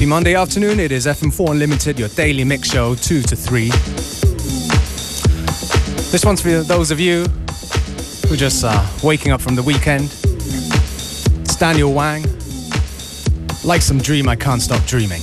Happy Monday afternoon. It is FM4 Unlimited, your daily mix show, 2 to 3. This one's for those of you who just uh, waking up from the weekend. It's Daniel Wang. Like some dream, I can't stop dreaming.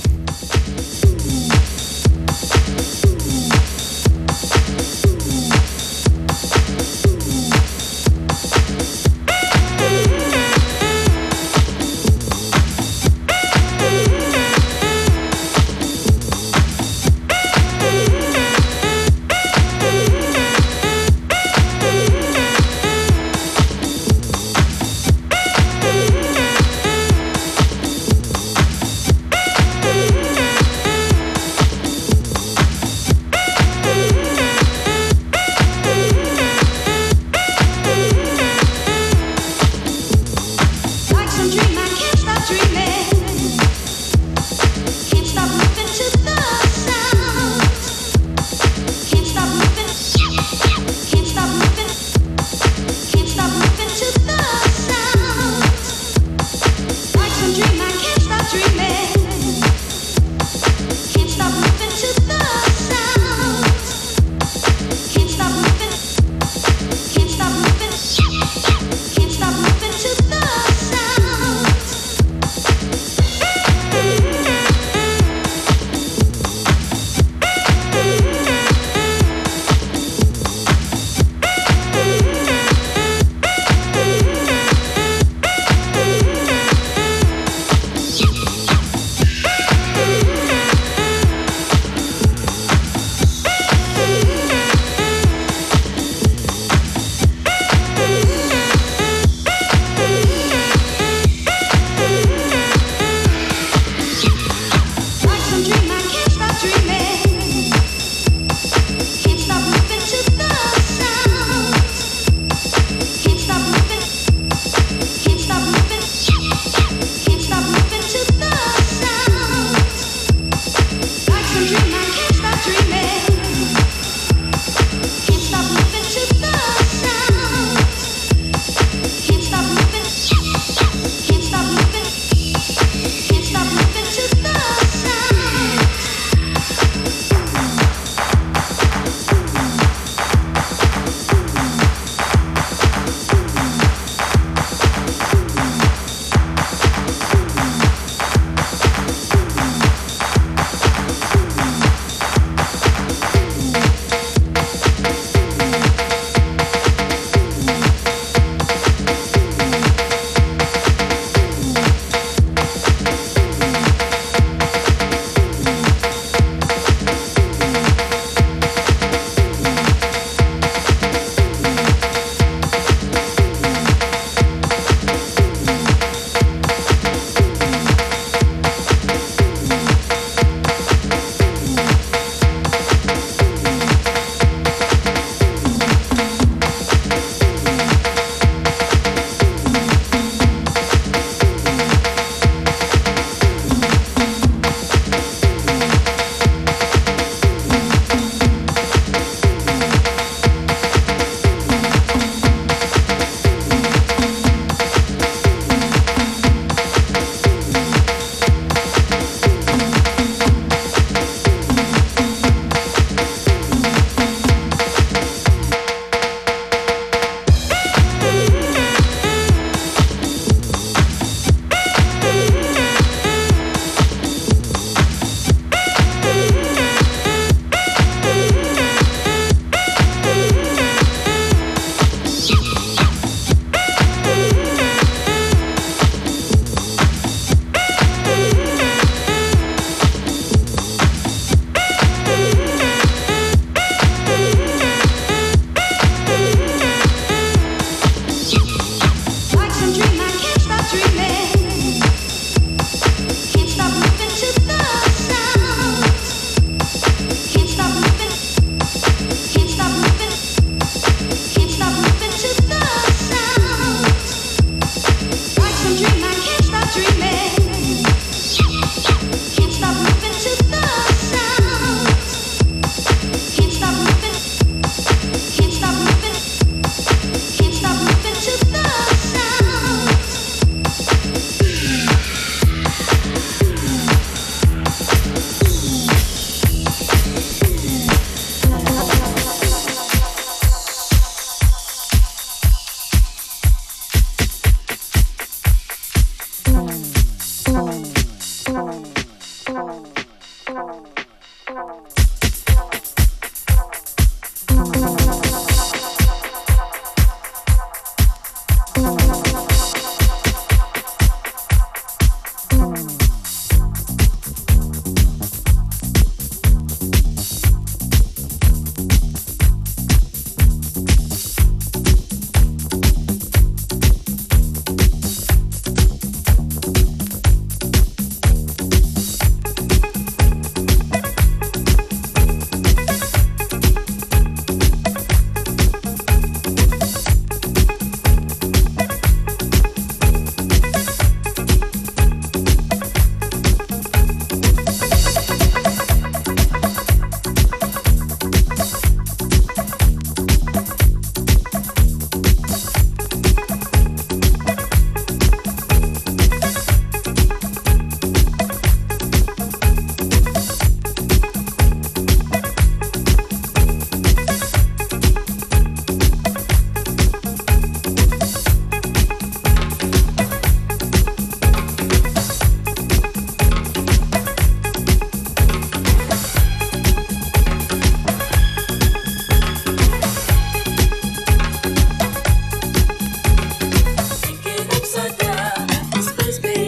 just be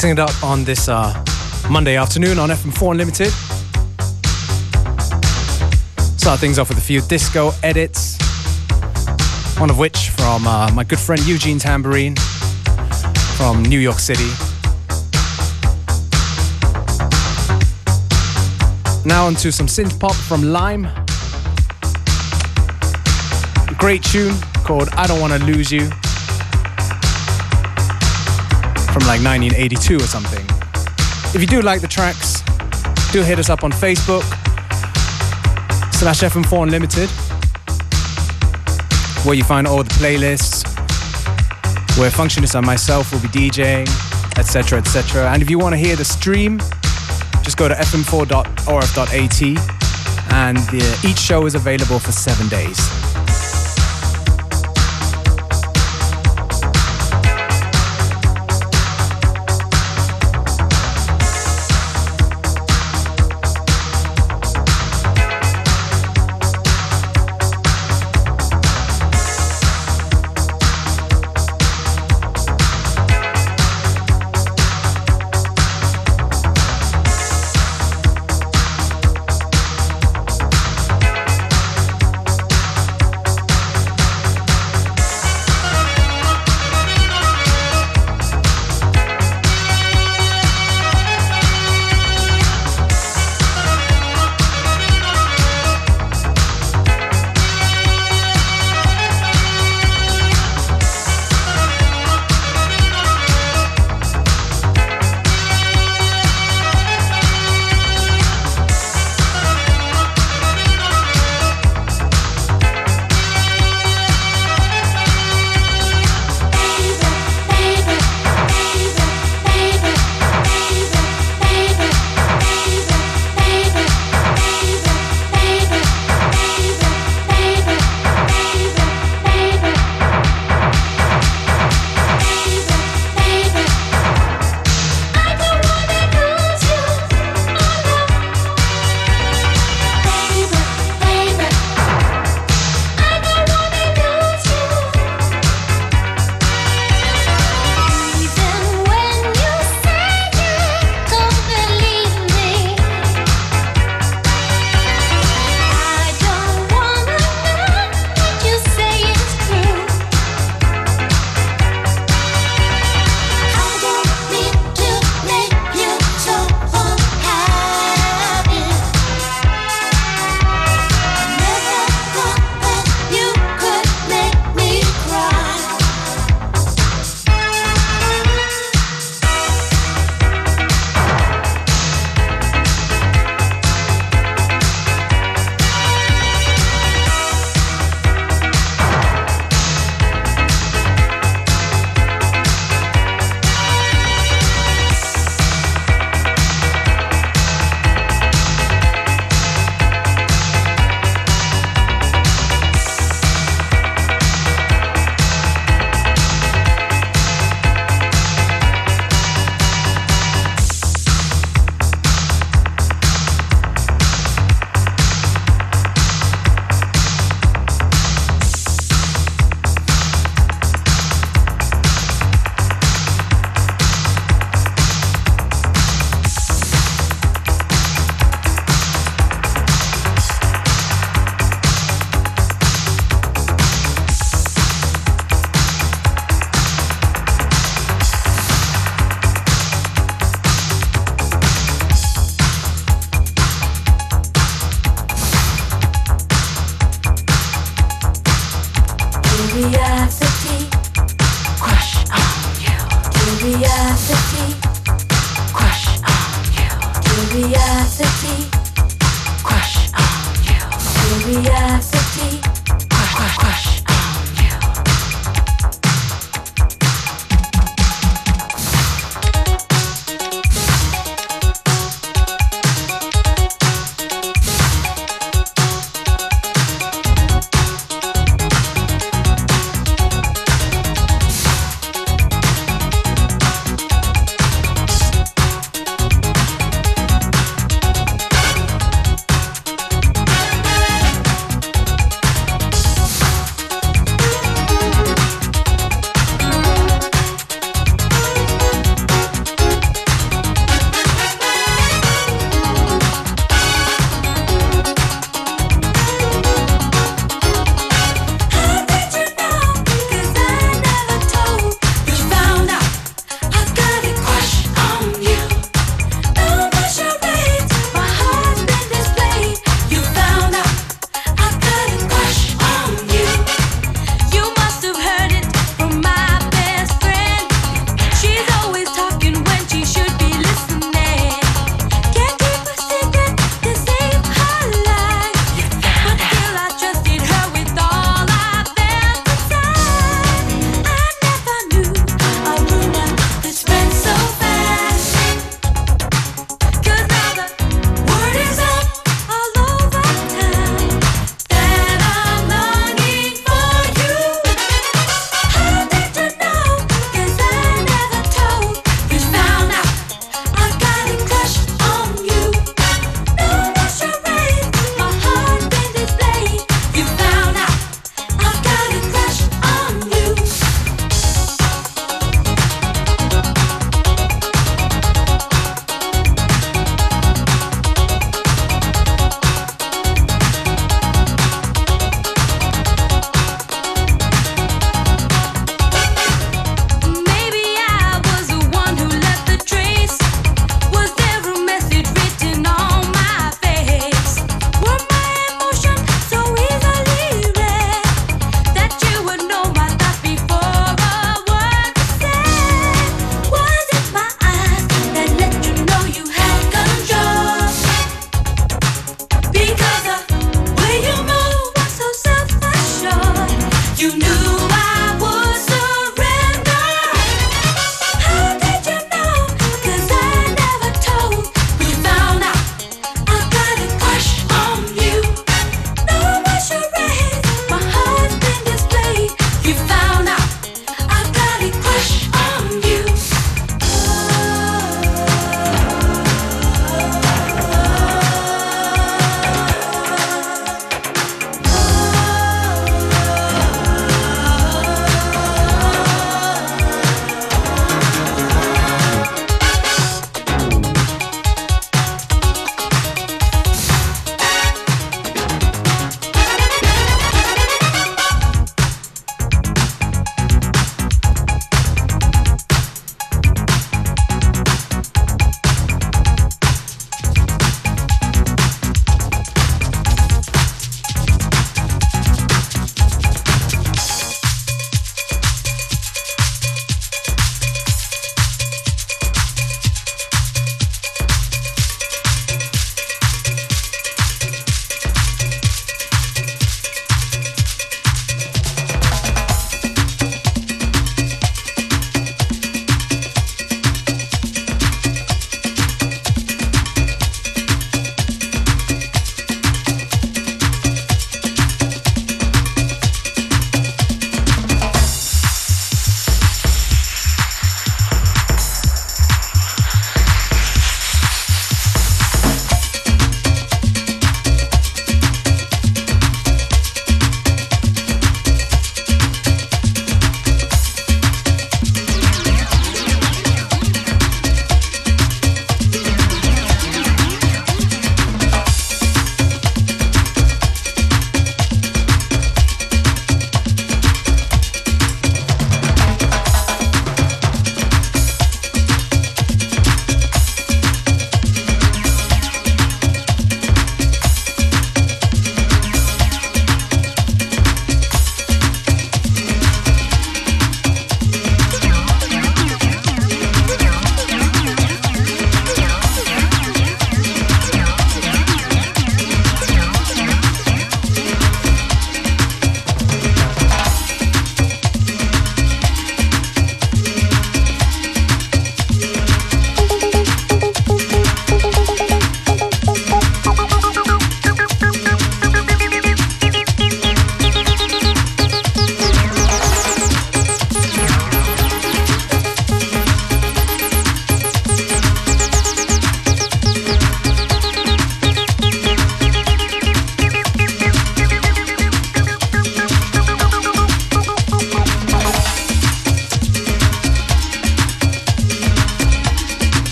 Mixing it up on this uh, Monday afternoon on FM4 Unlimited. Start things off with a few disco edits. One of which from uh, my good friend Eugene Tambourine from New York City. Now onto some synth pop from Lime. Great tune called I Don't Wanna Lose You from like 1982 or something. If you do like the tracks, do hit us up on Facebook slash FM4 Unlimited, where you find all the playlists, where Functionist and myself will be DJing, etc., etc. And if you want to hear the stream, just go to fm4.orf.at, and the, each show is available for seven days. días.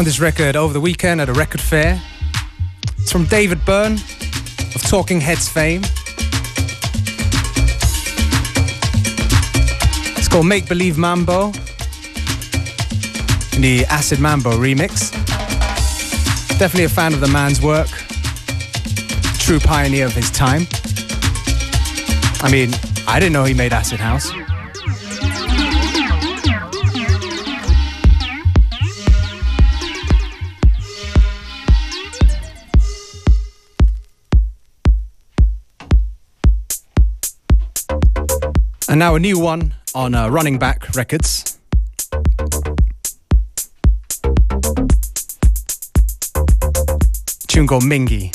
Found this record over the weekend at a record fair. It's from David Byrne of Talking Heads fame. It's called Make Believe Mambo in the Acid Mambo remix. Definitely a fan of the man's work. True pioneer of his time. I mean, I didn't know he made acid house. And now a new one on uh, Running Back Records. Tune called Mingy.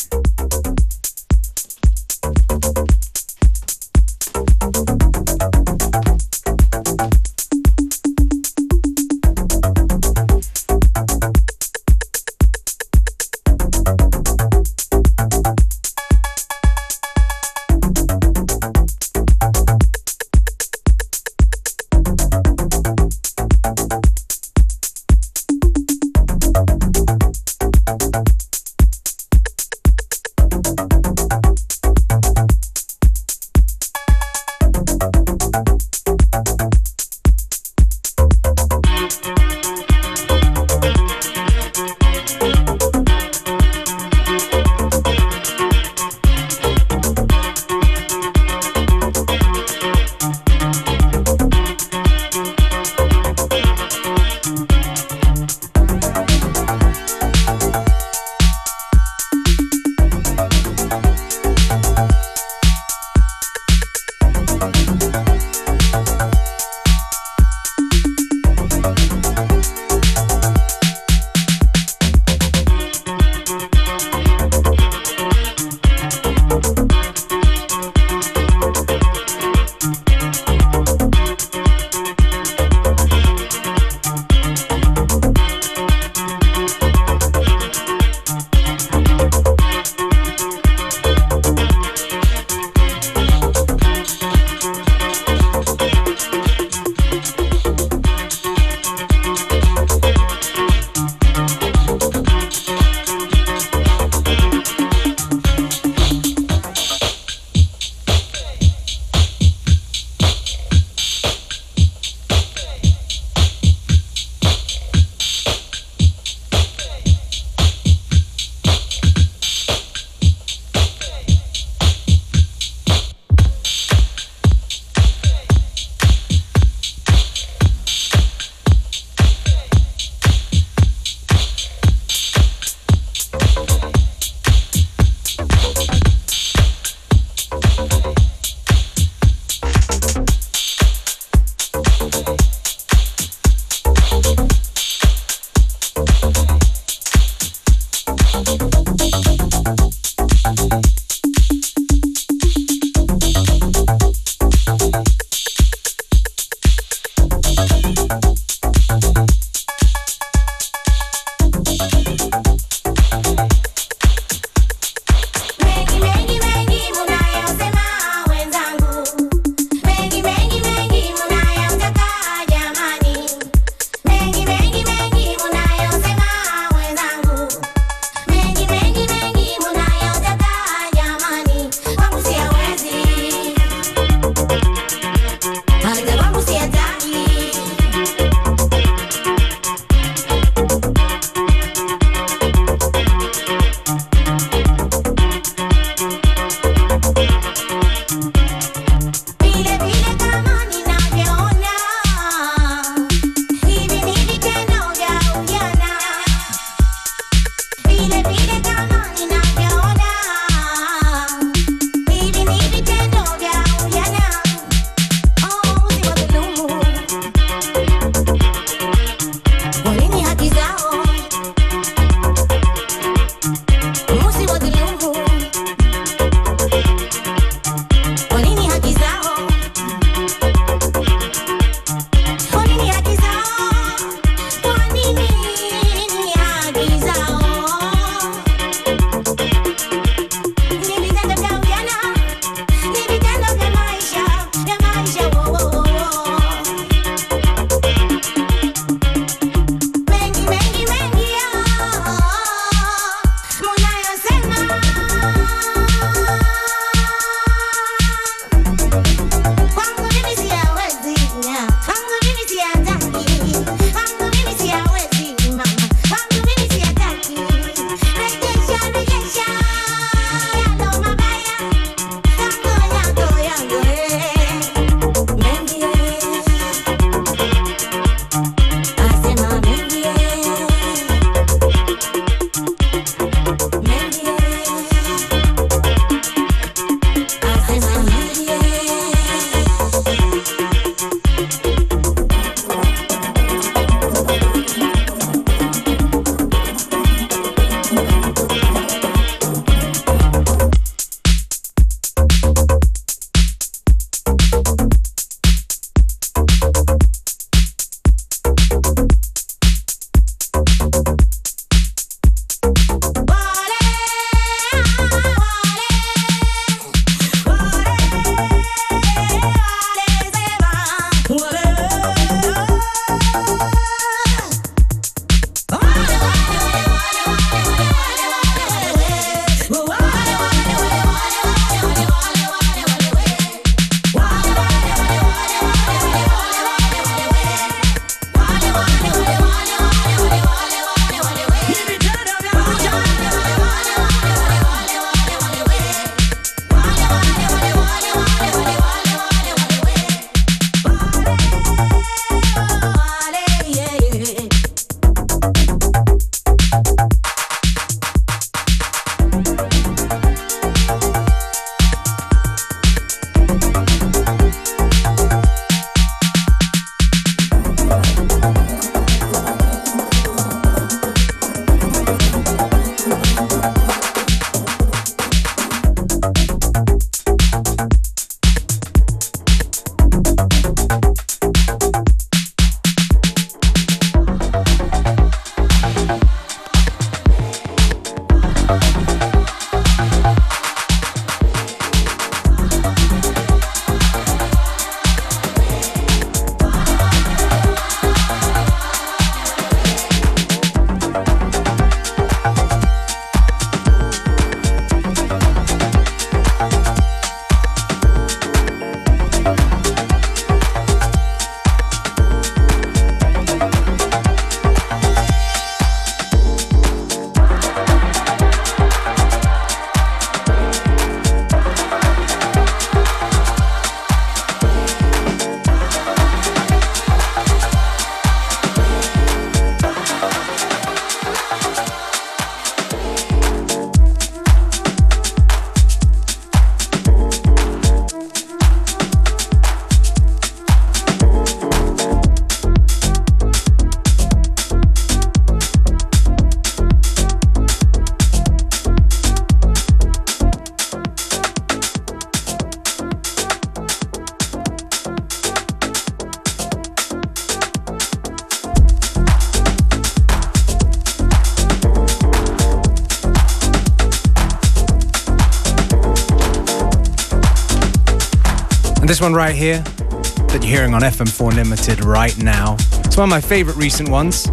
And this one right here that you're hearing on FM4 Limited right now. It's one of my favorite recent ones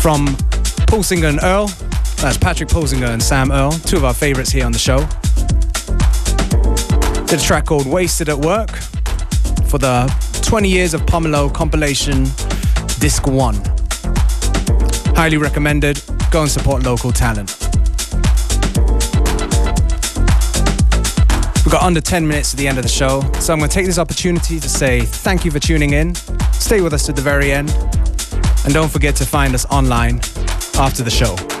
from Pulsinger and Irl. That's Patrick Pulsinger and Sam Irl, two of our favorites here on the show. Did a track called Wasted at Work for the 20 Years of Pomelo compilation Disc 1. Highly recommended. Go and support local talent. Got under 10 minutes to the end of the show, so I'm going to take this opportunity to say thank you for tuning in. Stay with us to the very end. And don't forget to find us online after the show.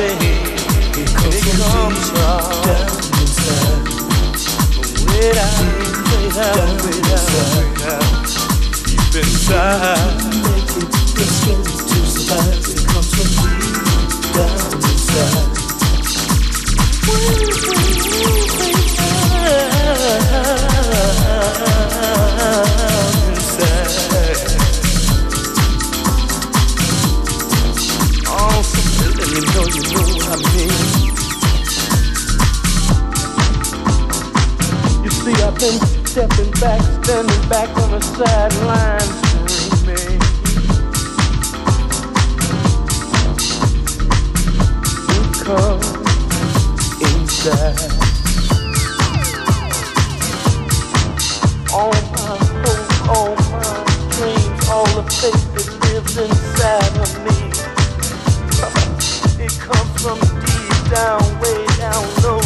baby. That lines to me. Because inside all my hopes, all my dreams, all the faith that lives inside of me, it comes from deep down, way down low.